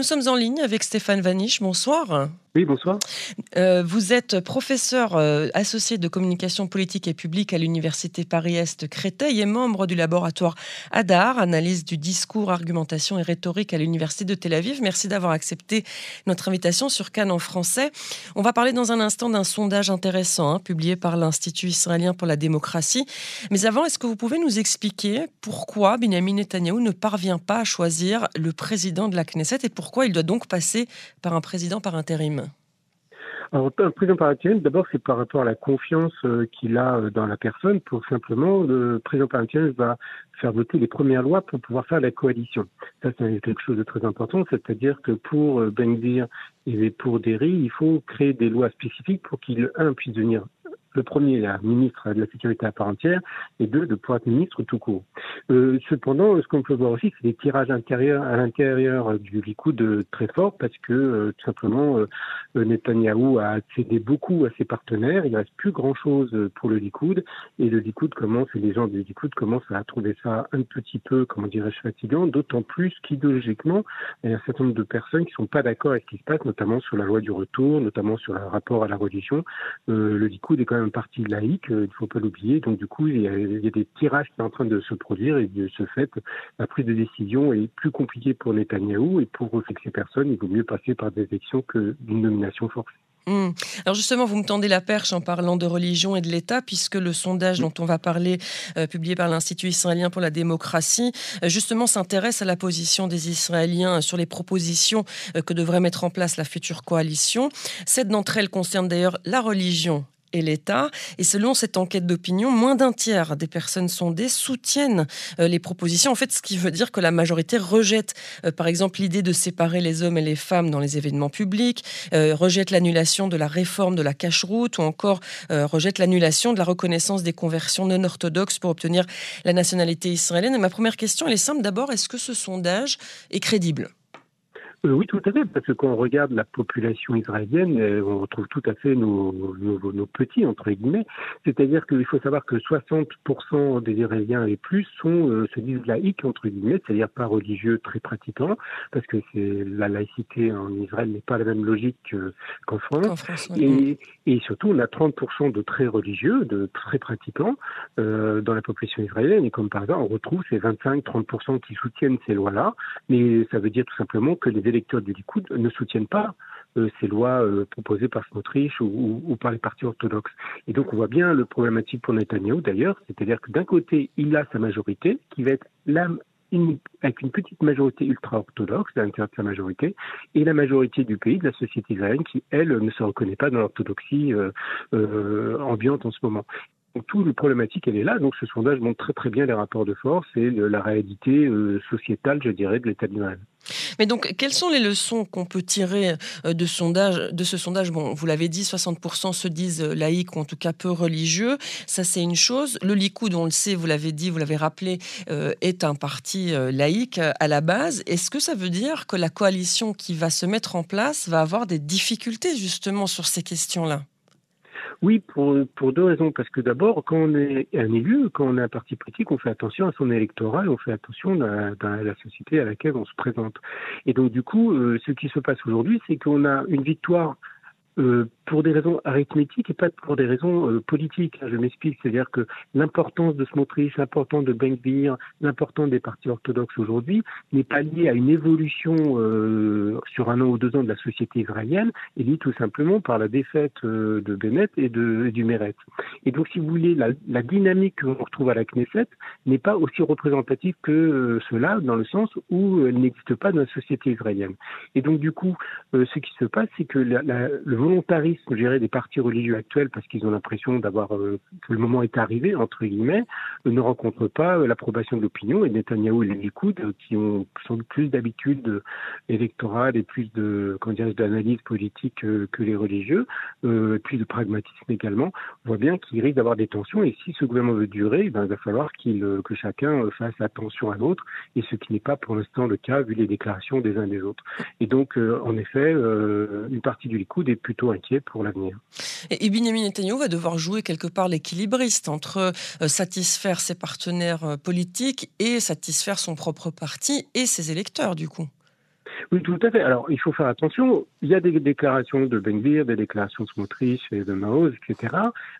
Nous sommes en ligne avec Stéphane Vanish. Bonsoir. Oui, bonsoir. Euh, vous êtes professeur euh, associé de communication politique et publique à l'Université Paris-Est Créteil et membre du laboratoire ADAR, analyse du discours, argumentation et rhétorique à l'Université de Tel Aviv. Merci d'avoir accepté notre invitation sur Cannes en français. On va parler dans un instant d'un sondage intéressant hein, publié par l'Institut israélien pour la démocratie. Mais avant, est-ce que vous pouvez nous expliquer pourquoi Benjamin Netanyahu ne parvient pas à choisir le président de la Knesset et pourquoi il doit donc passer par un président par intérim? Alors, un président par intérim, d'abord, c'est par rapport à la confiance euh, qu'il a euh, dans la personne. Pour simplement, le président par intérim va faire voter les premières lois pour pouvoir faire la coalition. Ça, c'est quelque chose de très important, c'est-à-dire que pour euh, et pour Derry, il faut créer des lois spécifiques pour qu'il, un, puisse devenir le premier, la ministre de la Sécurité à part entière, et deux, de pouvoir être ministre tout court. Euh, cependant, ce qu'on peut voir aussi, c'est des tirages intérieurs à l'intérieur du Likoud très forts, parce que euh, tout simplement, euh, Netanyahou a cédé beaucoup à ses partenaires, il ne reste plus grand-chose pour le Likoud, et le Likoud commence, et les gens du Likoud commencent à trouver ça un petit peu, comment dirais-je, fatigant, d'autant plus qu'idéologiquement, il y a un certain nombre de personnes qui ne sont pas d'accord avec ce qui se passe, notamment sur la loi du retour, notamment sur le rapport à la religion. le Likoud est quand même un parti laïque, euh, il ne faut pas l'oublier. Donc du coup, il y, a, des tirages qui sont en train de se produire et de ce fait, la prise de décision est plus compliquée pour Netanyahou et pour ces personnes, il vaut mieux passer par des élections que d'une nomination forcée. Hmm. Alors justement, vous me tendez la perche en parlant de religion et de l'État, puisque le sondage dont on va parler, euh, publié par l'Institut israélien pour la démocratie, euh, justement s'intéresse à la position des Israéliens sur les propositions que devrait mettre en place la future coalition. Sept d'entre elles concernent d'ailleurs la religion et l'État. Et selon cette enquête d'opinion, moins d'un tiers des personnes sondées soutiennent euh, les propositions. En fait, ce qui veut dire que la majorité rejette, euh, par exemple, l'idée de séparer les hommes et les femmes dans les événements publics, euh, rejette l'annulation de la réforme de la cache-route ou encore rejette l'annulation de la reconnaissance des conversions non orthodoxes pour obtenir la nationalité israélienne. Et ma première question, elle est simple. D'abord, est-ce que ce sondage est crédible? Euh, oui, tout à fait, parce que quand on regarde la population israélienne, euh, on retrouve tout à fait nos, nos, petits, entre guillemets. C'est-à-dire qu'il faut savoir que 60% des Israéliens et plus sont, euh, se disent laïcs, entre guillemets, c'est-à-dire pas religieux, très pratiquants, parce que c'est la laïcité en Israël n'est pas la même logique qu'en France. et, et, surtout, on a 30% de très religieux, de très pratiquants dans la population israélienne. Et comme par exemple, on retrouve ces 25-30% qui soutiennent ces lois-là, mais ça veut dire tout simplement que les électeurs du Likoud ne soutiennent pas euh, ces lois euh, proposées par Smotrich ou, ou, par les partis orthodoxes. Et donc on voit bien le problématique pour Netanyahu d'ailleurs, c'est-à-dire que d'un côté, il a sa majorité qui va être avec une petite majorité ultra-orthodoxe à l'intérieur de sa majorité, et la majorité du pays, de la société israélienne, qui, elle, ne se reconnaît pas dans l'orthodoxie euh, ambiante en ce moment. Donc, toute la problématique, elle est là. Donc, ce sondage montre très très bien les rapports de force et la réalité sociétale, je dirais, de l'État d'Israël. Mais donc, quelles sont les leçons qu'on peut tirer euh, de, sondage, de ce sondage? Bon, vous l'avez dit, 60% se disent euh, laïcs ou en tout cas peu religieux. Ça, c'est une chose. Le Likoud, on le sait, vous l'avez dit, vous l'avez rappelé, euh, est un parti laïque à la base. Est-ce que ça veut dire que la coalition qui va se mettre en place va avoir des difficultés justement sur ces questions-là? Oui, pour, pour deux raisons. Parce que d'abord, quand on est un élu, quand on est un parti politique, on fait attention à son électorat on fait attention à, la société à laquelle on se présente. Et donc, du coup, euh, ce qui se passe aujourd'hui, c'est qu'on a une victoire euh, pour des raisons arithmétiques et pas pour des raisons euh, politiques. Je m'explique, c'est-à-dire que l'importance de Smotrich, l'importance de Benkbir, l'importance des partis orthodoxes aujourd'hui n'est pas liée à une évolution euh, sur un an ou deux ans de la société israélienne, elle est liée tout simplement par la défaite de Bennett et, de, du Meret. Et donc, si vous voulez, la, dynamique que l'on retrouve à la Knesset n'est pas aussi représentative que cela, dans le sens où elle n'existe pas dans la société israélienne. Et donc, du coup, ce qui se passe, c'est que la, la, volontarisme gérer des partis religieux actuels parce qu'ils ont l'impression euh, que le moment est arrivé entre guillemets euh, ne rencontrent pas euh, l'approbation de l'opinion et Netanyahu et les Likoud qui ont sans plus d'habitude électorale et plus de d'analyse politique que les religieux plus de pragmatisme également on voit bien qu'il risque d'avoir des tensions et si ce gouvernement veut durer eh ben, il va falloir que chacun fasse attention à l'autre et ce qui n'est pas pour l'instant le cas vu les déclarations des uns des autres. Et donc en effet une partie du Likoud est plutôt inquiet pour l'avenir. Et Benjamin Netanyahu va devoir jouer quelque part l'équilibriste entre euh, satisfaire ses partenaires euh, politiques et satisfaire son propre parti et ses électeurs, du coup. Oui, tout à fait. Alors, il faut faire attention. Il y a des déclarations de Benvir, des déclarations de Smotrich et de Maoz, etc.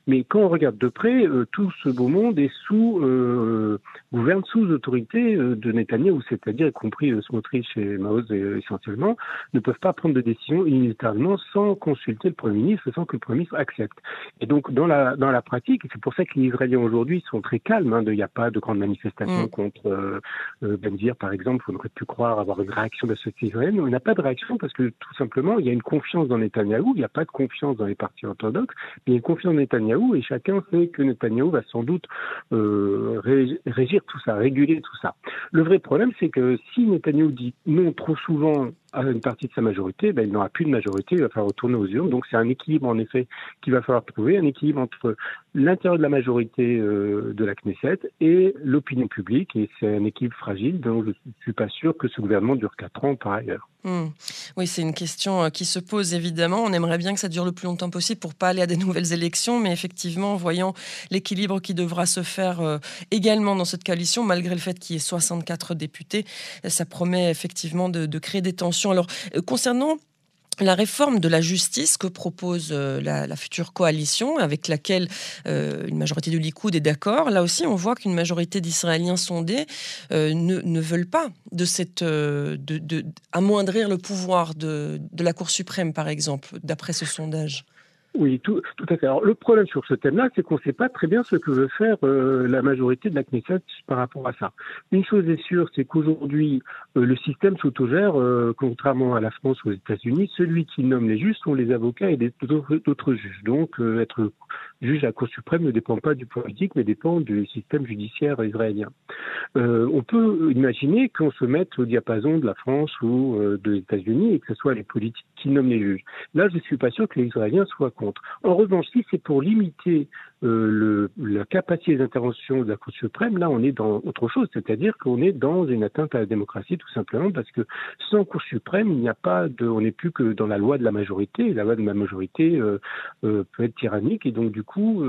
Mais quand on regarde de près, euh, tout ce beau monde est sous, euh, gouverne sous autorité euh, de Netanyahu, c'est-à-dire, y compris euh, Smotrich et Maoz essentiellement, ne peuvent pas prendre de décision unilatéralement sans consulter le Premier ministre, sans que le Premier ministre accepte. Et donc, dans la, dans la pratique, c'est pour ça que les Israéliens aujourd'hui sont très calmes. Hein, il n'y a pas de grandes manifestations mm. contre euh, Benvir, par exemple. On aurait pu croire avoir une réaction de la société israélienne. On n'a pas de réaction parce que tout simplement, il y a une confiance dans Netanyahou. Il n'y a pas de confiance dans les partis orthodoxes. Mais il y a une confiance dans Netanyahou et chacun sait que Netanyahou va sans doute euh, régir tout ça, réguler tout ça. Le vrai problème, c'est que si Netanyahou dit non trop souvent à une partie de sa majorité, ben, il n'aura plus de majorité, il va falloir retourner aux urnes. Donc c'est un équilibre en effet qu'il va falloir trouver, un équilibre entre l'intérieur de la majorité euh, de la Knesset et l'opinion publique. Et c'est un équilibre fragile dont je ne suis pas sûr que ce gouvernement dure quatre ans par ailleurs. Hmm. Oui, c'est une question euh, qui se pose évidemment. On aimerait bien que ça dure le plus longtemps possible pour pas aller à des nouvelles élections, mais effectivement, voyant l'équilibre qui devra se faire euh, également dans cette coalition, malgré le fait qu'il y ait 64 députés, ça promet effectivement de créer des tensions. Alors, concernant la réforme de la justice que propose euh, la, future coalition, avec laquelle euh, une majorité du Likoud est d'accord, là aussi on voit qu'une majorité d'Israéliens sondés euh, ne, veulent pas de cette, de, amoindrir le pouvoir de la Cour suprême, par exemple, d'après ce sondage. Oui, tout, tout, à fait. Alors, le problème sur ce thème-là, c'est qu'on ne sait pas très bien ce que veut faire euh, la majorité de la Knesset par rapport à ça. Une chose est sûre, c'est qu'aujourd'hui, euh, le système s'autogère, euh, contrairement à la France ou aux États-Unis. Celui qui nomme les juges sont les avocats et d'autres juges. Donc, être juge à la Cour suprême ne dépend pas du politique, mais dépend du système judiciaire israélien. on peut imaginer qu'on se mette au diapason de la France ou des États-Unis et que ce soit les politiques qui nomment les juges. Là, je ne suis pas sûr que les Israéliens soient en revanche, si c'est pour limiter euh, la capacité d'intervention de la Cour suprême, là, on est dans autre chose, c'est-à-dire qu'on est dans une atteinte à la démocratie, tout simplement, parce que sans Cour suprême, il n'y a pas de, on n'est plus que dans la loi de la majorité. La loi de la majorité euh, euh, peut être tyrannique, et donc du coup,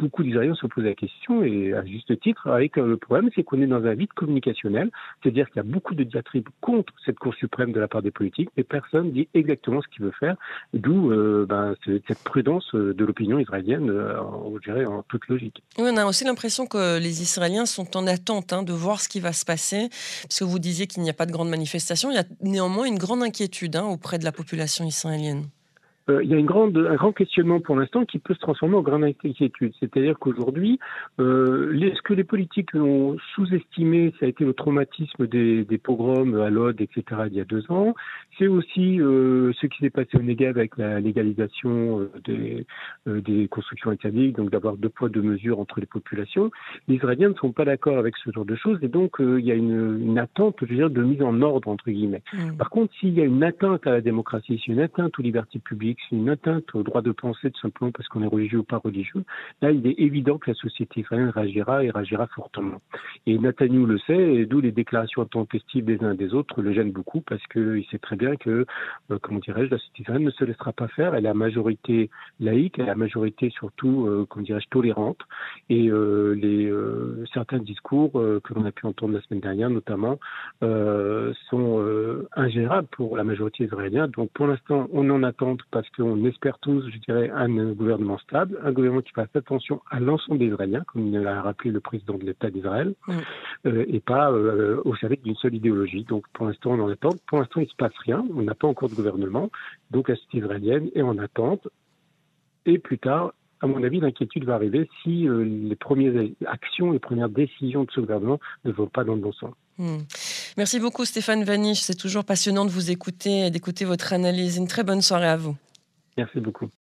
beaucoup d'Israéliens se posent la question, et à juste titre, avec euh, le problème, c'est qu'on est dans un vide communicationnel, c'est-à-dire qu'il y a beaucoup de diatribes contre cette Cour suprême de la part des politiques, mais personne dit exactement ce qu'il veut faire, d'où euh, ben, cette prudence euh, de l'opinion israélienne, je dirais, en toute logique. On a aussi l'impression que les Israéliens sont en attente hein, de voir ce qui va se passer, parce que vous disiez qu'il n'y a pas de grandes manifestations, il y a néanmoins une grande inquiétude hein, auprès de la population israélienne. Euh, il y a une grande, un grand questionnement pour l'instant qui peut se transformer en grande inquiétude. C'est-à-dire qu'aujourd'hui, euh, ce que les politiques ont sous-estimé, ça a été le traumatisme des, des pogroms à Lod, etc., il y a deux ans. C'est aussi euh, ce qui s'est passé au Negev avec la légalisation euh, des, des constructions interdites, donc d'avoir deux poids, deux mesures entre les populations. Les Israéliens ne sont pas d'accord avec ce genre de choses et donc il y a une, une, attente, je veux dire, de mise en ordre, entre guillemets. Mmh. Par contre, s'il y a une atteinte à la démocratie, s'il y a une atteinte aux libertés publiques, c'est une atteinte au droit de penser tout simplement parce qu'on est religieux ou pas religieux, là, il est évident que la société israélienne réagira et réagira fortement. Et Nathaniel le sait, et d'où les déclarations intempestives des uns et des autres le gênent beaucoup parce qu'il sait très bien que, euh, comment dirais-je, la société israélienne ne se laissera pas faire. Elle a la majorité laïque, elle a la majorité surtout, euh, comment dirais-je, tolérante. Et euh, les, certains discours que l'on a pu entendre la semaine dernière, notamment, sont ingérables pour la majorité israélienne. Donc pour l'instant, on en attend parce qu'on espère tous, je dirais, un gouvernement stable, un gouvernement qui fasse attention à l'ensemble des Israéliens, comme l'a rappelé le président de l'État d'Israël, euh, et pas euh, au service d'une seule idéologie. Donc pour l'instant, on en attend. Pour l'instant, il ne se passe rien. On n'a pas encore de gouvernement. Donc la société israélienne est en attente. Et plus tard, à mon avis, l'inquiétude va arriver si euh, les premières actions, les premières décisions de ce gouvernement ne vont pas dans le bon sens. Hmm. Merci beaucoup Stéphane Vaniche, c'est toujours passionnant de vous écouter et d'écouter votre analyse. Une très bonne soirée à vous. Merci beaucoup.